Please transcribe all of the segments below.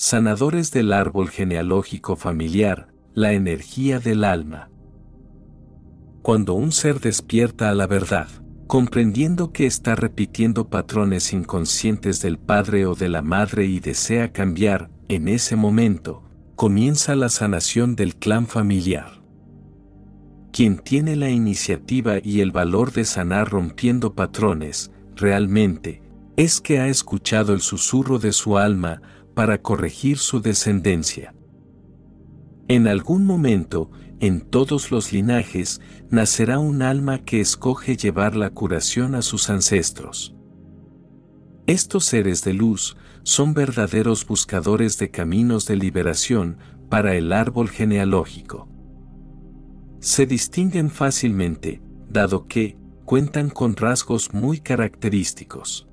sanadores del árbol genealógico familiar, la energía del alma. Cuando un ser despierta a la verdad, comprendiendo que está repitiendo patrones inconscientes del padre o de la madre y desea cambiar, en ese momento, comienza la sanación del clan familiar. Quien tiene la iniciativa y el valor de sanar rompiendo patrones, realmente, es que ha escuchado el susurro de su alma para corregir su descendencia. En algún momento, en todos los linajes, nacerá un alma que escoge llevar la curación a sus ancestros. Estos seres de luz son verdaderos buscadores de caminos de liberación para el árbol genealógico. Se distinguen fácilmente, dado que cuentan con rasgos muy característicos.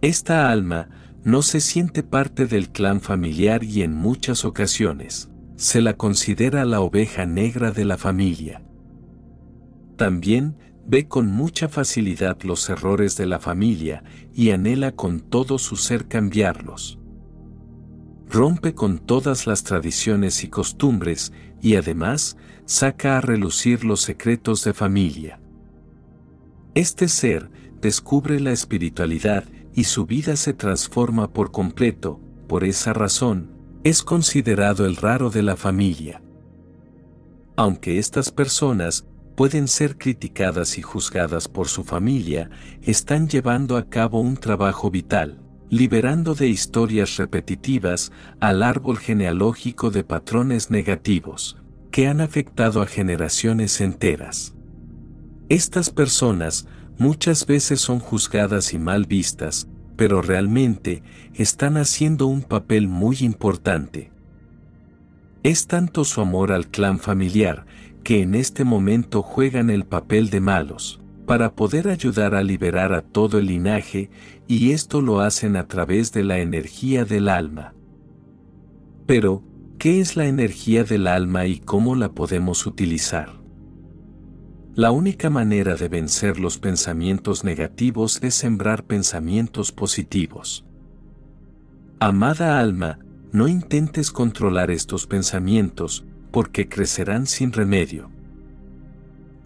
Esta alma no se siente parte del clan familiar y en muchas ocasiones se la considera la oveja negra de la familia. También ve con mucha facilidad los errores de la familia y anhela con todo su ser cambiarlos. Rompe con todas las tradiciones y costumbres y además saca a relucir los secretos de familia. Este ser descubre la espiritualidad y su vida se transforma por completo, por esa razón, es considerado el raro de la familia. Aunque estas personas pueden ser criticadas y juzgadas por su familia, están llevando a cabo un trabajo vital, liberando de historias repetitivas al árbol genealógico de patrones negativos, que han afectado a generaciones enteras. Estas personas muchas veces son juzgadas y mal vistas, pero realmente están haciendo un papel muy importante. Es tanto su amor al clan familiar que en este momento juegan el papel de malos, para poder ayudar a liberar a todo el linaje, y esto lo hacen a través de la energía del alma. Pero, ¿qué es la energía del alma y cómo la podemos utilizar? La única manera de vencer los pensamientos negativos es sembrar pensamientos positivos. Amada alma, no intentes controlar estos pensamientos, porque crecerán sin remedio.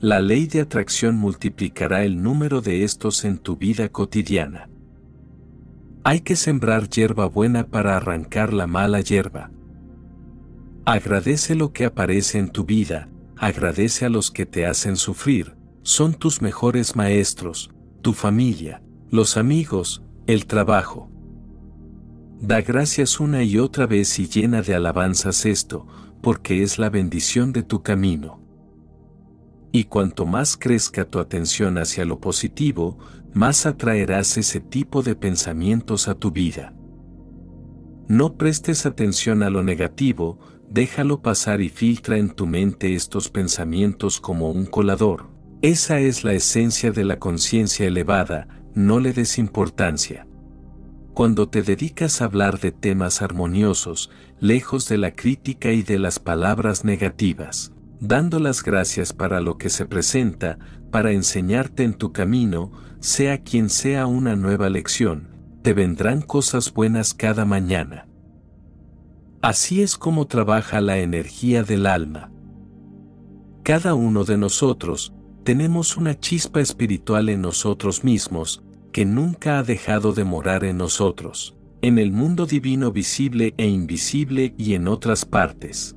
La ley de atracción multiplicará el número de estos en tu vida cotidiana. Hay que sembrar hierba buena para arrancar la mala hierba. Agradece lo que aparece en tu vida, agradece a los que te hacen sufrir, son tus mejores maestros, tu familia, los amigos, el trabajo. Da gracias una y otra vez y llena de alabanzas esto, porque es la bendición de tu camino. Y cuanto más crezca tu atención hacia lo positivo, más atraerás ese tipo de pensamientos a tu vida. No prestes atención a lo negativo, déjalo pasar y filtra en tu mente estos pensamientos como un colador. Esa es la esencia de la conciencia elevada, no le des importancia. Cuando te dedicas a hablar de temas armoniosos, lejos de la crítica y de las palabras negativas, dando las gracias para lo que se presenta, para enseñarte en tu camino, sea quien sea una nueva lección, te vendrán cosas buenas cada mañana. Así es como trabaja la energía del alma. Cada uno de nosotros, tenemos una chispa espiritual en nosotros mismos, que nunca ha dejado de morar en nosotros, en el mundo divino visible e invisible y en otras partes.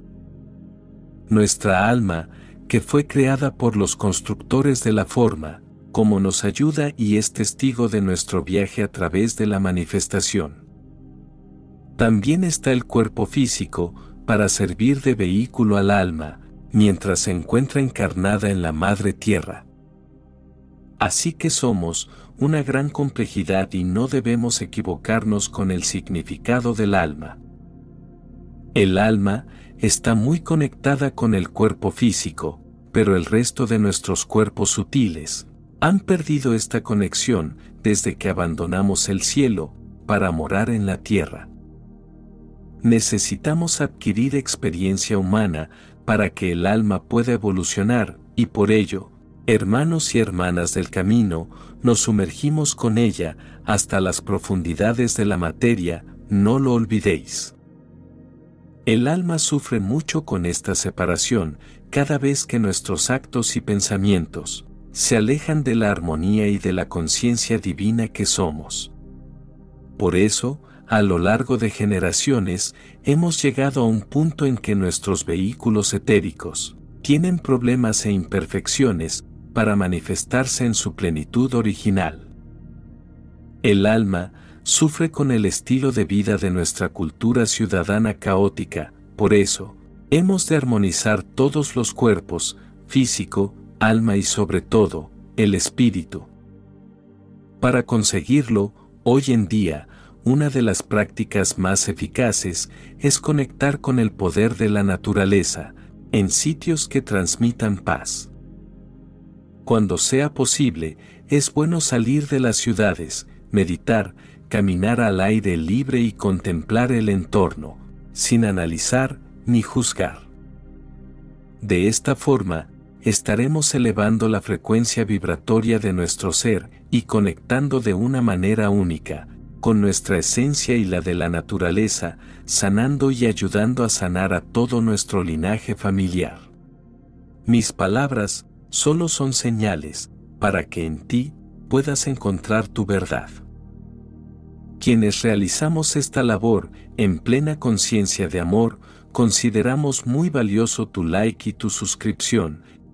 Nuestra alma, que fue creada por los constructores de la forma, como nos ayuda y es testigo de nuestro viaje a través de la manifestación. También está el cuerpo físico, para servir de vehículo al alma, mientras se encuentra encarnada en la madre tierra. Así que somos una gran complejidad y no debemos equivocarnos con el significado del alma. El alma está muy conectada con el cuerpo físico, pero el resto de nuestros cuerpos sutiles han perdido esta conexión desde que abandonamos el cielo para morar en la tierra necesitamos adquirir experiencia humana para que el alma pueda evolucionar, y por ello, hermanos y hermanas del camino, nos sumergimos con ella hasta las profundidades de la materia no lo olvidéis. El alma sufre mucho con esta separación cada vez que nuestros actos y pensamientos se alejan de la armonía y de la conciencia divina que somos. Por eso, a lo largo de generaciones, hemos llegado a un punto en que nuestros vehículos etéricos tienen problemas e imperfecciones para manifestarse en su plenitud original. El alma sufre con el estilo de vida de nuestra cultura ciudadana caótica, por eso, hemos de armonizar todos los cuerpos, físico, alma y sobre todo, el espíritu. Para conseguirlo, hoy en día, una de las prácticas más eficaces es conectar con el poder de la naturaleza, en sitios que transmitan paz. Cuando sea posible, es bueno salir de las ciudades, meditar, caminar al aire libre y contemplar el entorno, sin analizar ni juzgar. De esta forma, estaremos elevando la frecuencia vibratoria de nuestro ser y conectando de una manera única, con nuestra esencia y la de la naturaleza, sanando y ayudando a sanar a todo nuestro linaje familiar. Mis palabras solo son señales para que en ti puedas encontrar tu verdad. Quienes realizamos esta labor en plena conciencia de amor, consideramos muy valioso tu like y tu suscripción,